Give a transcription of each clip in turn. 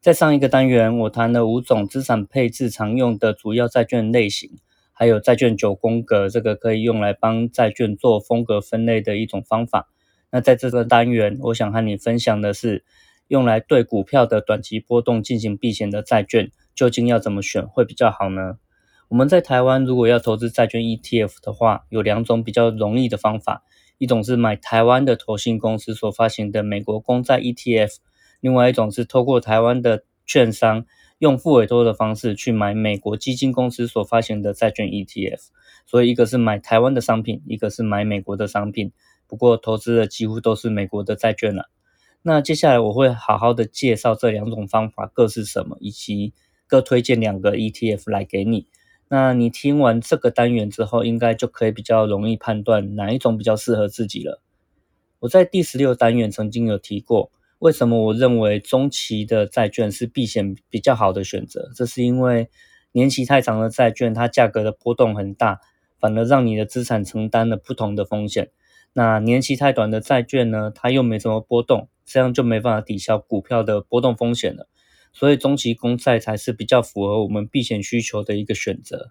在上一个单元，我谈了五种资产配置常用的主要债券类型，还有债券九宫格，这个可以用来帮债券做风格分类的一种方法。那在这个单元，我想和你分享的是，用来对股票的短期波动进行避险的债券，究竟要怎么选会比较好呢？我们在台湾如果要投资债券 ETF 的话，有两种比较容易的方法，一种是买台湾的投信公司所发行的美国公债 ETF。另外一种是透过台湾的券商用付委托的方式去买美国基金公司所发行的债券 ETF，所以一个是买台湾的商品，一个是买美国的商品。不过投资的几乎都是美国的债券了。那接下来我会好好的介绍这两种方法各是什么，以及各推荐两个 ETF 来给你。那你听完这个单元之后，应该就可以比较容易判断哪一种比较适合自己了。我在第十六单元曾经有提过。为什么我认为中期的债券是避险比较好的选择？这是因为年期太长的债券，它价格的波动很大，反而让你的资产承担了不同的风险。那年期太短的债券呢，它又没什么波动，这样就没办法抵消股票的波动风险了。所以中期公债才是比较符合我们避险需求的一个选择。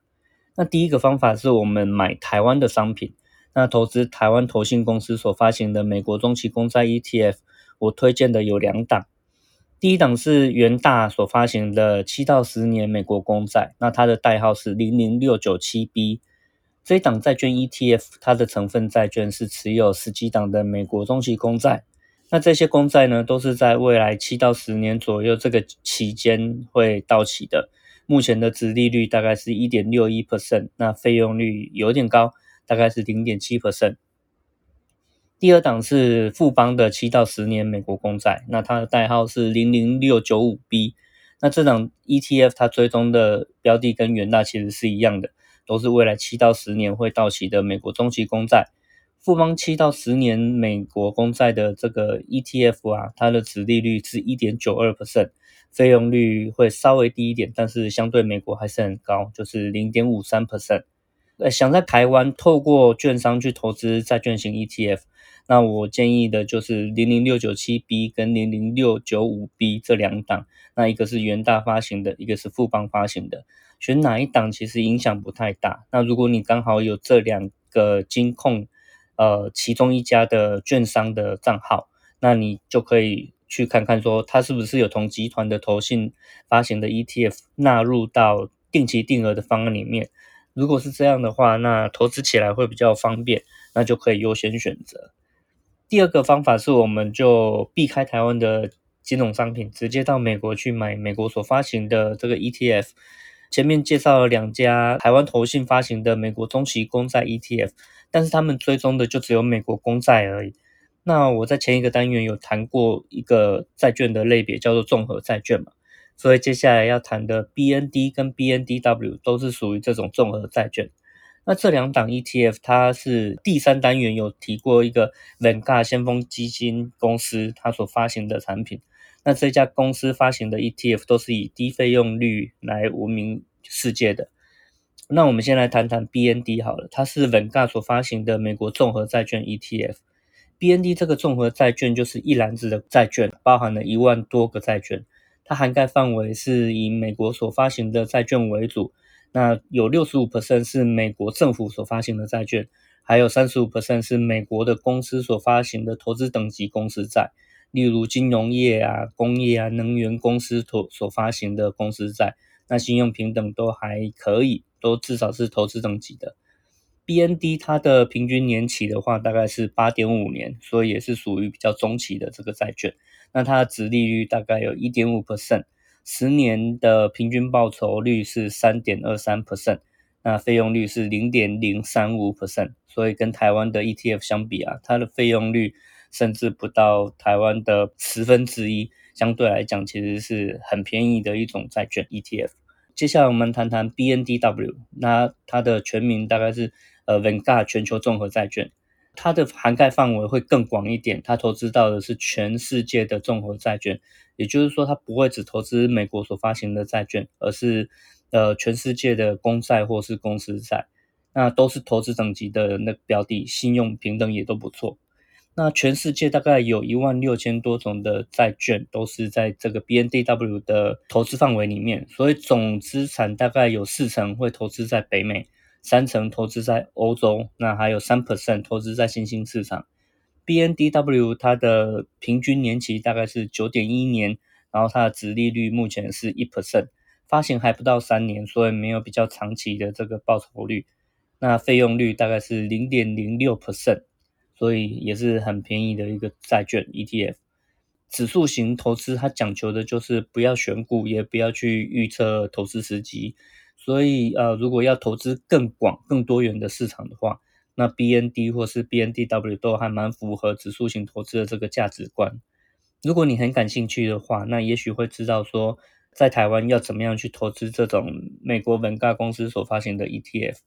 那第一个方法是我们买台湾的商品，那投资台湾投信公司所发行的美国中期公债 ETF。我推荐的有两档，第一档是元大所发行的七到十年美国公债，那它的代号是零零六九七 B。这一档债券 ETF，它的成分债券是持有十几档的美国中期公债，那这些公债呢，都是在未来七到十年左右这个期间会到期的。目前的值利率大概是一点六一 percent，那费用率有点高，大概是零点七 percent。第二档是富邦的七到十年美国公债，那它的代号是零零六九五 B。那这档 ETF 它追踪的标的跟元大其实是一样的，都是未来七到十年会到期的美国中期公债。富邦七到十年美国公债的这个 ETF 啊，它的值利率是一点九二 percent，费用率会稍微低一点，但是相对美国还是很高，就是零点五三 percent。呃，想在台湾透过券商去投资债券型 ETF。那我建议的就是零零六九七 B 跟零零六九五 B 这两档，那一个是元大发行的，一个是富邦发行的，选哪一档其实影响不太大。那如果你刚好有这两个金控，呃，其中一家的券商的账号，那你就可以去看看说它是不是有同集团的投信发行的 ETF 纳入到定期定额的方案里面。如果是这样的话，那投资起来会比较方便，那就可以优先选择。第二个方法是，我们就避开台湾的金融商品，直接到美国去买美国所发行的这个 ETF。前面介绍了两家台湾投信发行的美国中期公债 ETF，但是他们追踪的就只有美国公债而已。那我在前一个单元有谈过一个债券的类别，叫做综合债券嘛，所以接下来要谈的 BND 跟 BNDW 都是属于这种综合债券。那这两档 ETF，它是第三单元有提过一个 Vanguard 先锋基金公司它所发行的产品。那这家公司发行的 ETF 都是以低费用率来闻名世界的。那我们先来谈谈 BND 好了，它是 Vanguard 所发行的美国综合债券 ETF。BND 这个综合债券就是一篮子的债券，包含了一万多个债券，它涵盖范围是以美国所发行的债券为主。那有六十五 percent 是美国政府所发行的债券，还有三十五 percent 是美国的公司所发行的投资等级公司债，例如金融业啊、工业啊、能源公司所所发行的公司债，那信用平等都还可以，都至少是投资等级的。BND 它的平均年期的话大概是八点五年，所以也是属于比较中期的这个债券。那它的值利率大概有一点五 percent。十年的平均报酬率是三点二三 percent，那费用率是零点零三五 percent，所以跟台湾的 ETF 相比啊，它的费用率甚至不到台湾的十分之一，相对来讲其实是很便宜的一种债券 ETF。接下来我们谈谈 BNDW，那它的全名大概是呃 Vanguard 全球综合债券，它的涵盖范围会更广一点，它投资到的是全世界的综合债券，也就是说它不会只投资美国所发行的债券，而是呃全世界的公债或是公司债，那都是投资等级的那标的，信用平等也都不错。那全世界大概有一万六千多种的债券，都是在这个 BNDW 的投资范围里面，所以总资产大概有四成会投资在北美，三成投资在欧洲，那还有三 percent 投资在新兴市场。BNDW 它的平均年期大概是九点一年，然后它的值利率目前是一 percent，发行还不到三年，所以没有比较长期的这个报酬率。那费用率大概是零点零六 percent。所以也是很便宜的一个债券 ETF，指数型投资它讲求的就是不要选股，也不要去预测投资时机。所以呃，如果要投资更广、更多元的市场的话，那 BND 或是 BNDW 都还蛮符合指数型投资的这个价值观。如果你很感兴趣的话，那也许会知道说，在台湾要怎么样去投资这种美国文嘎公司所发行的 ETF。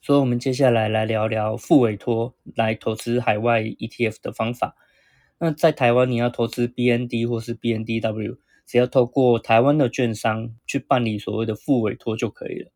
所以，我们接下来来聊聊副委托来投资海外 ETF 的方法。那在台湾，你要投资 BND 或是 BNDW，只要透过台湾的券商去办理所谓的副委托就可以了。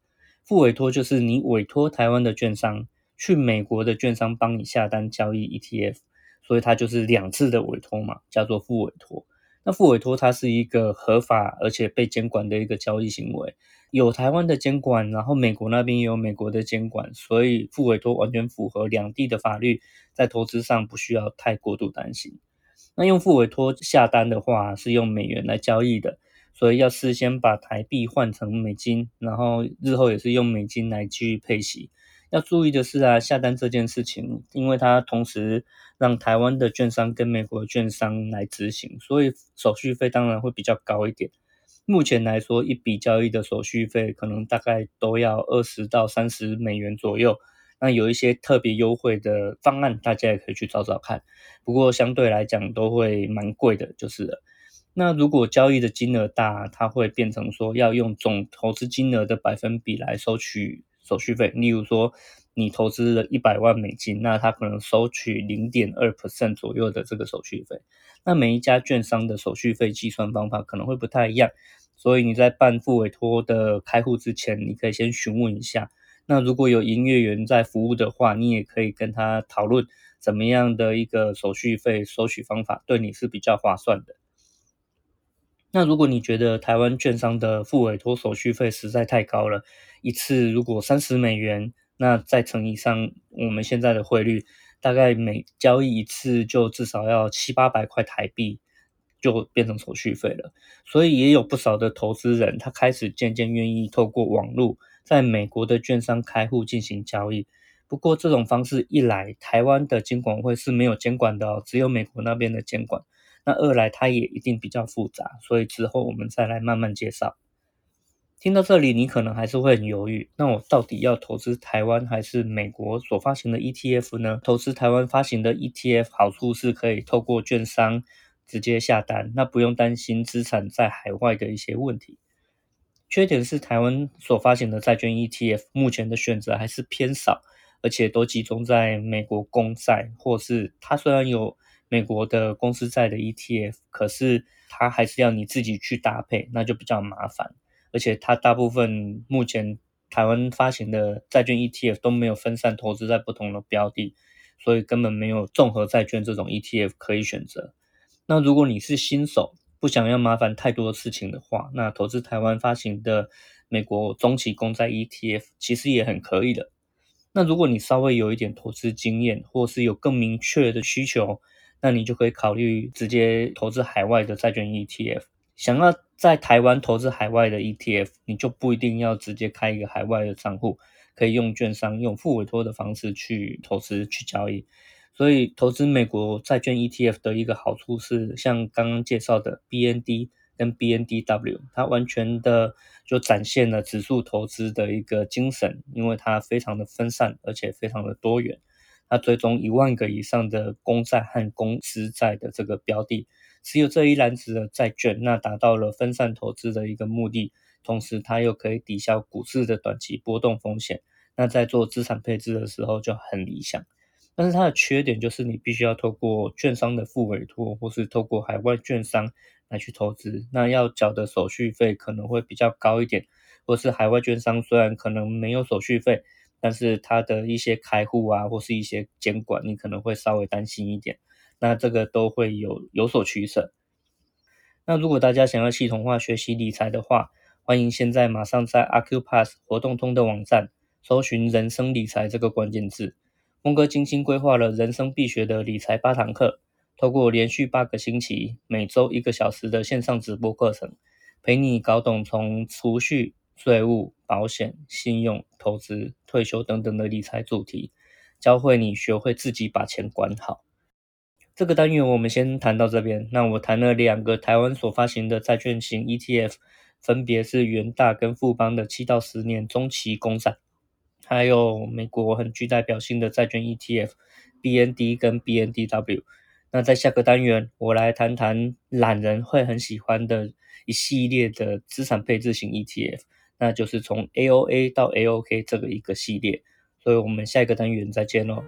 副委托就是你委托台湾的券商去美国的券商帮你下单交易 ETF，所以它就是两次的委托嘛，叫做副委托。那副委托它是一个合法而且被监管的一个交易行为。有台湾的监管，然后美国那边也有美国的监管，所以副委托完全符合两地的法律，在投资上不需要太过度担心。那用付委托下单的话，是用美元来交易的，所以要事先把台币换成美金，然后日后也是用美金来继续配息。要注意的是啊，下单这件事情，因为它同时让台湾的券商跟美国券商来执行，所以手续费当然会比较高一点。目前来说，一笔交易的手续费可能大概都要二十到三十美元左右。那有一些特别优惠的方案，大家也可以去找找看。不过相对来讲都会蛮贵的，就是了。那如果交易的金额大，它会变成说要用总投资金额的百分比来收取手续费。例如说，你投资了一百万美金，那它可能收取零点二 percent 左右的这个手续费。那每一家券商的手续费计算方法可能会不太一样，所以你在办副委托的开户之前，你可以先询问一下。那如果有营业员在服务的话，你也可以跟他讨论怎么样的一个手续费收取方法对你是比较划算的。那如果你觉得台湾券商的付委托手续费实在太高了，一次如果三十美元，那再乘以上我们现在的汇率。大概每交易一次就至少要七八百块台币，就变成手续费了。所以也有不少的投资人，他开始渐渐愿意透过网络在美国的券商开户进行交易。不过这种方式一来，台湾的监管会是没有监管的哦，只有美国那边的监管。那二来它也一定比较复杂，所以之后我们再来慢慢介绍。听到这里，你可能还是会很犹豫。那我到底要投资台湾还是美国所发行的 ETF 呢？投资台湾发行的 ETF 好处是可以透过券商直接下单，那不用担心资产在海外的一些问题。缺点是台湾所发行的债券 ETF 目前的选择还是偏少，而且都集中在美国公债，或是它虽然有美国的公司债的 ETF，可是它还是要你自己去搭配，那就比较麻烦。而且它大部分目前台湾发行的债券 ETF 都没有分散投资在不同的标的，所以根本没有综合债券这种 ETF 可以选择。那如果你是新手，不想要麻烦太多事情的话，那投资台湾发行的美国中期公债 ETF 其实也很可以的。那如果你稍微有一点投资经验，或是有更明确的需求，那你就可以考虑直接投资海外的债券 ETF。想要在台湾投资海外的 ETF，你就不一定要直接开一个海外的账户，可以用券商用副委托的方式去投资去交易。所以投资美国债券 ETF 的一个好处是，像刚刚介绍的 BND 跟 BNDW，它完全的就展现了指数投资的一个精神，因为它非常的分散，而且非常的多元。它追踪一万个以上的公债和公司债的这个标的。持有这一篮子的债券，那达到了分散投资的一个目的，同时它又可以抵消股市的短期波动风险。那在做资产配置的时候就很理想。但是它的缺点就是你必须要透过券商的副委托，或是透过海外券商来去投资，那要缴的手续费可能会比较高一点，或是海外券商虽然可能没有手续费。但是它的一些开户啊，或是一些监管，你可能会稍微担心一点。那这个都会有有所取舍。那如果大家想要系统化学习理财的话，欢迎现在马上在阿 Q Pass 活动通的网站搜寻“人生理财”这个关键字。峰哥精心规划了人生必学的理财八堂课，透过连续八个星期，每周一个小时的线上直播课程，陪你搞懂从储蓄。税务、保险、信用、投资、退休等等的理财主题，教会你学会自己把钱管好。这个单元我们先谈到这边。那我谈了两个台湾所发行的债券型 ETF，分别是元大跟富邦的七到十年中期公债，还有美国很具代表性的债券 ETF BND 跟 BNDW。那在下个单元，我来谈谈懒人会很喜欢的一系列的资产配置型 ETF。那就是从 AOA 到 AOK 这个一个系列，所以我们下一个单元再见喽。